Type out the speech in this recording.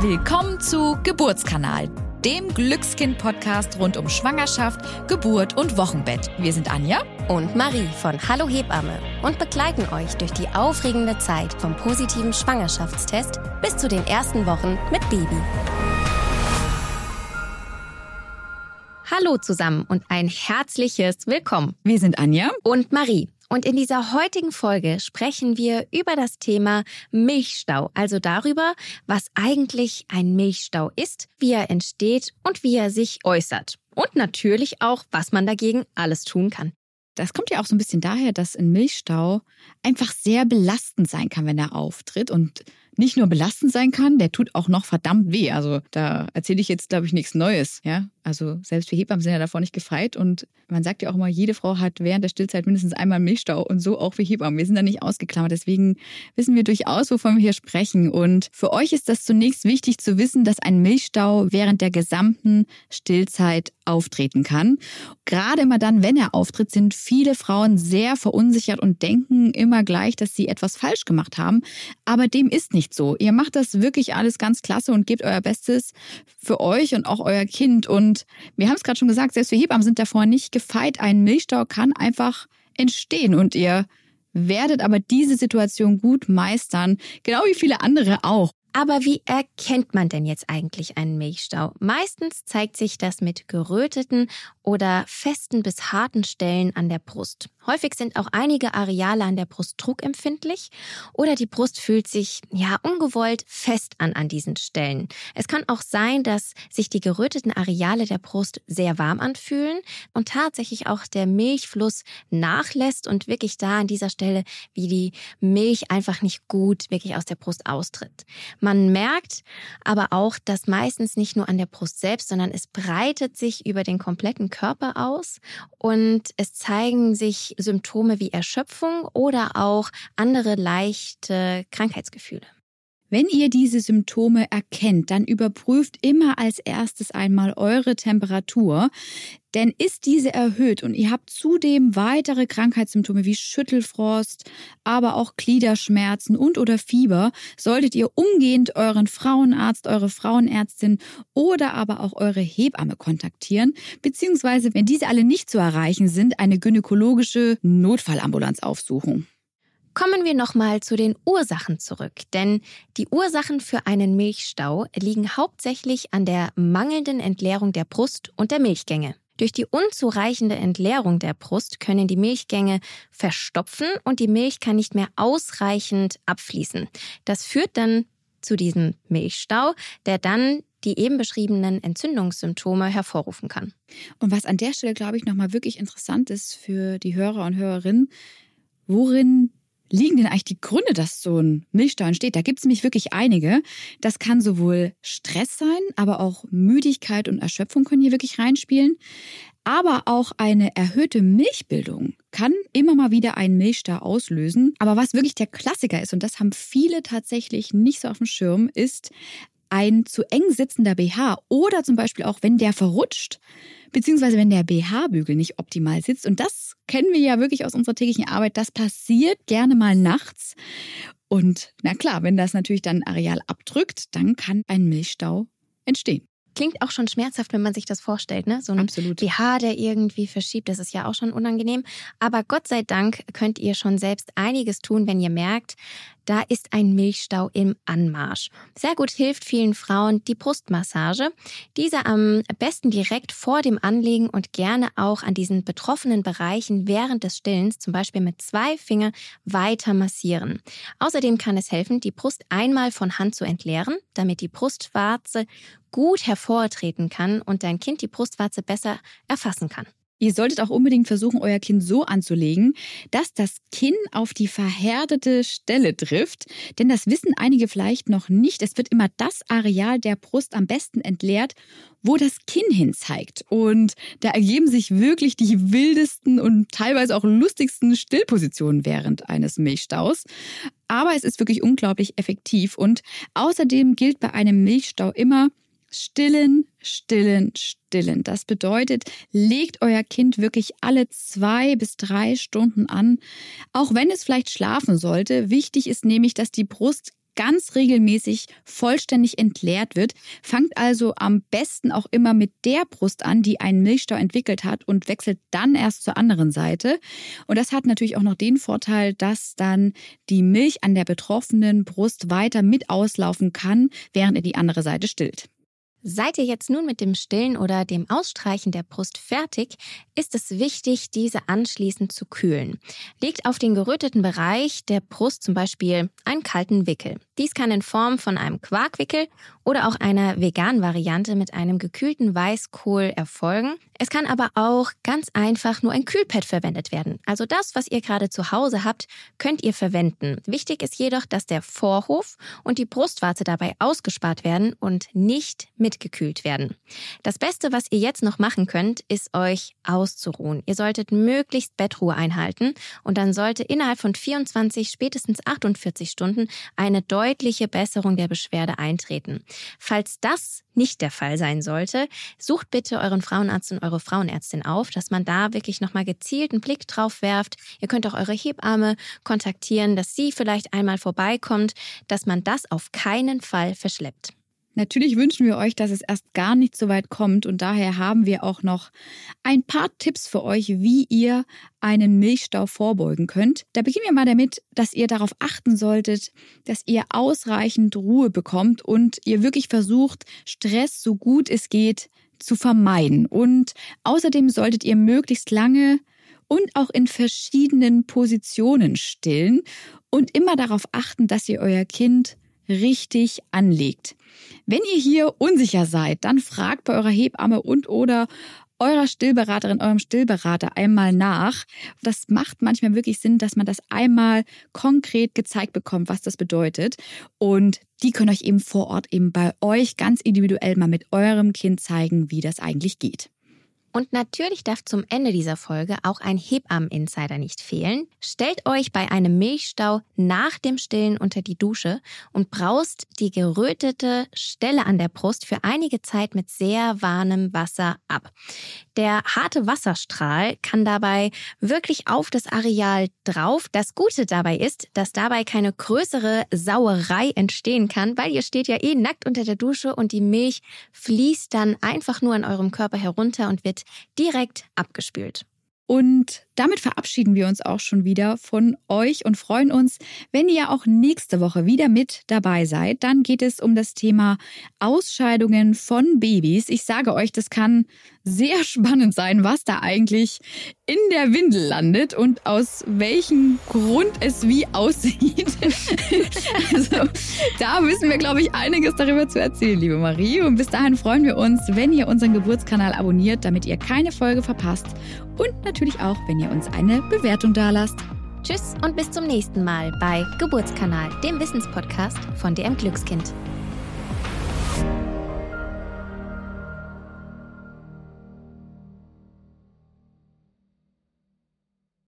Willkommen zu Geburtskanal, dem Glückskind-Podcast rund um Schwangerschaft, Geburt und Wochenbett. Wir sind Anja und Marie von Hallo Hebamme und begleiten euch durch die aufregende Zeit vom positiven Schwangerschaftstest bis zu den ersten Wochen mit Baby. Hallo zusammen und ein herzliches Willkommen. Wir sind Anja und Marie. Und in dieser heutigen Folge sprechen wir über das Thema Milchstau, also darüber, was eigentlich ein Milchstau ist, wie er entsteht und wie er sich äußert. Und natürlich auch, was man dagegen alles tun kann. Das kommt ja auch so ein bisschen daher, dass ein Milchstau einfach sehr belastend sein kann, wenn er auftritt und nicht nur belastend sein kann, der tut auch noch verdammt weh. Also da erzähle ich jetzt, glaube ich, nichts Neues. Ja, also selbst wir Hebammen sind ja davor nicht gefeit und man sagt ja auch immer, jede Frau hat während der Stillzeit mindestens einmal Milchstau und so auch wir Hebammen. Wir sind da nicht ausgeklammert. Deswegen wissen wir durchaus, wovon wir hier sprechen. Und für euch ist das zunächst wichtig zu wissen, dass ein Milchstau während der gesamten Stillzeit auftreten kann. Gerade immer dann, wenn er auftritt, sind viele Frauen sehr verunsichert und denken immer gleich, dass sie etwas falsch gemacht haben. Aber dem ist nicht so. Ihr macht das wirklich alles ganz klasse und gebt euer Bestes für euch und auch euer Kind. Und und wir haben es gerade schon gesagt, selbst wir Hebammen sind davor nicht gefeit. Ein Milchstau kann einfach entstehen und ihr werdet aber diese Situation gut meistern, genau wie viele andere auch. Aber wie erkennt man denn jetzt eigentlich einen Milchstau? Meistens zeigt sich das mit geröteten oder festen bis harten Stellen an der Brust. Häufig sind auch einige Areale an der Brust druckempfindlich oder die Brust fühlt sich ja ungewollt fest an an diesen Stellen. Es kann auch sein, dass sich die geröteten Areale der Brust sehr warm anfühlen und tatsächlich auch der Milchfluss nachlässt und wirklich da an dieser Stelle wie die Milch einfach nicht gut wirklich aus der Brust austritt. Man merkt aber auch, dass meistens nicht nur an der Brust selbst, sondern es breitet sich über den kompletten Körper aus und es zeigen sich Symptome wie Erschöpfung oder auch andere leichte Krankheitsgefühle. Wenn ihr diese Symptome erkennt, dann überprüft immer als erstes einmal eure Temperatur. Denn ist diese erhöht und ihr habt zudem weitere Krankheitssymptome wie Schüttelfrost, aber auch Gliederschmerzen und oder Fieber, solltet ihr umgehend euren Frauenarzt, eure Frauenärztin oder aber auch eure Hebamme kontaktieren, beziehungsweise wenn diese alle nicht zu erreichen sind, eine gynäkologische Notfallambulanz aufsuchen. Kommen wir nochmal zu den Ursachen zurück, denn die Ursachen für einen Milchstau liegen hauptsächlich an der mangelnden Entleerung der Brust und der Milchgänge. Durch die unzureichende Entleerung der Brust können die Milchgänge verstopfen und die Milch kann nicht mehr ausreichend abfließen. Das führt dann zu diesem Milchstau, der dann die eben beschriebenen Entzündungssymptome hervorrufen kann. Und was an der Stelle, glaube ich, nochmal wirklich interessant ist für die Hörer und Hörerinnen, worin liegen denn eigentlich die Gründe, dass so ein Milchstau entsteht? Da gibt es nämlich wirklich einige. Das kann sowohl Stress sein, aber auch Müdigkeit und Erschöpfung können hier wirklich reinspielen. Aber auch eine erhöhte Milchbildung kann immer mal wieder einen Milchstau auslösen. Aber was wirklich der Klassiker ist, und das haben viele tatsächlich nicht so auf dem Schirm, ist ein zu eng sitzender BH oder zum Beispiel auch, wenn der verrutscht, beziehungsweise wenn der BH-Bügel nicht optimal sitzt. Und das kennen wir ja wirklich aus unserer täglichen Arbeit. Das passiert gerne mal nachts. Und na klar, wenn das natürlich dann Areal abdrückt, dann kann ein Milchstau entstehen. Klingt auch schon schmerzhaft, wenn man sich das vorstellt, ne? So ein Absolut. BH, der irgendwie verschiebt, das ist ja auch schon unangenehm. Aber Gott sei Dank könnt ihr schon selbst einiges tun, wenn ihr merkt, da ist ein Milchstau im Anmarsch. Sehr gut hilft vielen Frauen die Brustmassage. Diese am besten direkt vor dem Anlegen und gerne auch an diesen betroffenen Bereichen während des Stillens, zum Beispiel mit zwei Fingern, weiter massieren. Außerdem kann es helfen, die Brust einmal von Hand zu entleeren, damit die Brustwarze gut hervortreten kann und dein Kind die Brustwarze besser erfassen kann. Ihr solltet auch unbedingt versuchen, euer Kind so anzulegen, dass das Kinn auf die verhärtete Stelle trifft. Denn das wissen einige vielleicht noch nicht. Es wird immer das Areal der Brust am besten entleert, wo das Kinn hin zeigt. Und da ergeben sich wirklich die wildesten und teilweise auch lustigsten Stillpositionen während eines Milchstaus. Aber es ist wirklich unglaublich effektiv. Und außerdem gilt bei einem Milchstau immer, Stillen, stillen, stillen. Das bedeutet, legt euer Kind wirklich alle zwei bis drei Stunden an, auch wenn es vielleicht schlafen sollte. Wichtig ist nämlich, dass die Brust ganz regelmäßig vollständig entleert wird. Fangt also am besten auch immer mit der Brust an, die einen Milchstau entwickelt hat und wechselt dann erst zur anderen Seite. Und das hat natürlich auch noch den Vorteil, dass dann die Milch an der betroffenen Brust weiter mit auslaufen kann, während er die andere Seite stillt. Seid ihr jetzt nun mit dem Stillen oder dem Ausstreichen der Brust fertig, ist es wichtig, diese anschließend zu kühlen. Legt auf den geröteten Bereich der Brust zum Beispiel einen kalten Wickel. Dies kann in Form von einem Quarkwickel oder auch einer veganen Variante mit einem gekühlten Weißkohl erfolgen. Es kann aber auch ganz einfach nur ein Kühlpad verwendet werden. Also das, was ihr gerade zu Hause habt, könnt ihr verwenden. Wichtig ist jedoch, dass der Vorhof und die Brustwarze dabei ausgespart werden und nicht mitgekühlt werden. Das Beste, was ihr jetzt noch machen könnt, ist euch auszuruhen. Ihr solltet möglichst Bettruhe einhalten und dann sollte innerhalb von 24, spätestens 48 Stunden eine deutliche Besserung der Beschwerde eintreten. Falls das nicht der Fall sein sollte, sucht bitte euren Frauenarzt und eure Frauenärztin auf, dass man da wirklich nochmal gezielt einen Blick drauf werft. Ihr könnt auch eure Hebamme kontaktieren, dass sie vielleicht einmal vorbeikommt, dass man das auf keinen Fall verschleppt. Natürlich wünschen wir euch, dass es erst gar nicht so weit kommt und daher haben wir auch noch ein paar Tipps für euch, wie ihr einen Milchstau vorbeugen könnt. Da beginnen wir mal damit, dass ihr darauf achten solltet, dass ihr ausreichend Ruhe bekommt und ihr wirklich versucht, Stress so gut es geht zu vermeiden. Und außerdem solltet ihr möglichst lange und auch in verschiedenen Positionen stillen und immer darauf achten, dass ihr euer Kind richtig anlegt. Wenn ihr hier unsicher seid, dann fragt bei eurer Hebamme und oder eurer Stillberaterin, eurem Stillberater einmal nach. Das macht manchmal wirklich Sinn, dass man das einmal konkret gezeigt bekommt, was das bedeutet. Und die können euch eben vor Ort eben bei euch ganz individuell mal mit eurem Kind zeigen, wie das eigentlich geht. Und natürlich darf zum Ende dieser Folge auch ein Hebammen-Insider nicht fehlen. Stellt euch bei einem Milchstau nach dem Stillen unter die Dusche und braust die gerötete Stelle an der Brust für einige Zeit mit sehr warmem Wasser ab. Der harte Wasserstrahl kann dabei wirklich auf das Areal drauf. Das Gute dabei ist, dass dabei keine größere Sauerei entstehen kann, weil ihr steht ja eh nackt unter der Dusche und die Milch fließt dann einfach nur an eurem Körper herunter und wird direkt abgespült. Und damit verabschieden wir uns auch schon wieder von euch und freuen uns, wenn ihr auch nächste Woche wieder mit dabei seid. Dann geht es um das Thema Ausscheidungen von Babys. Ich sage euch, das kann sehr spannend sein, was da eigentlich in der Windel landet und aus welchem Grund es wie aussieht. also da wissen wir, glaube ich, einiges darüber zu erzählen, liebe Marie. Und bis dahin freuen wir uns, wenn ihr unseren Geburtskanal abonniert, damit ihr keine Folge verpasst. Und natürlich auch, wenn ihr uns eine Bewertung dalasst. Tschüss und bis zum nächsten Mal bei Geburtskanal, dem Wissenspodcast von DM Glückskind.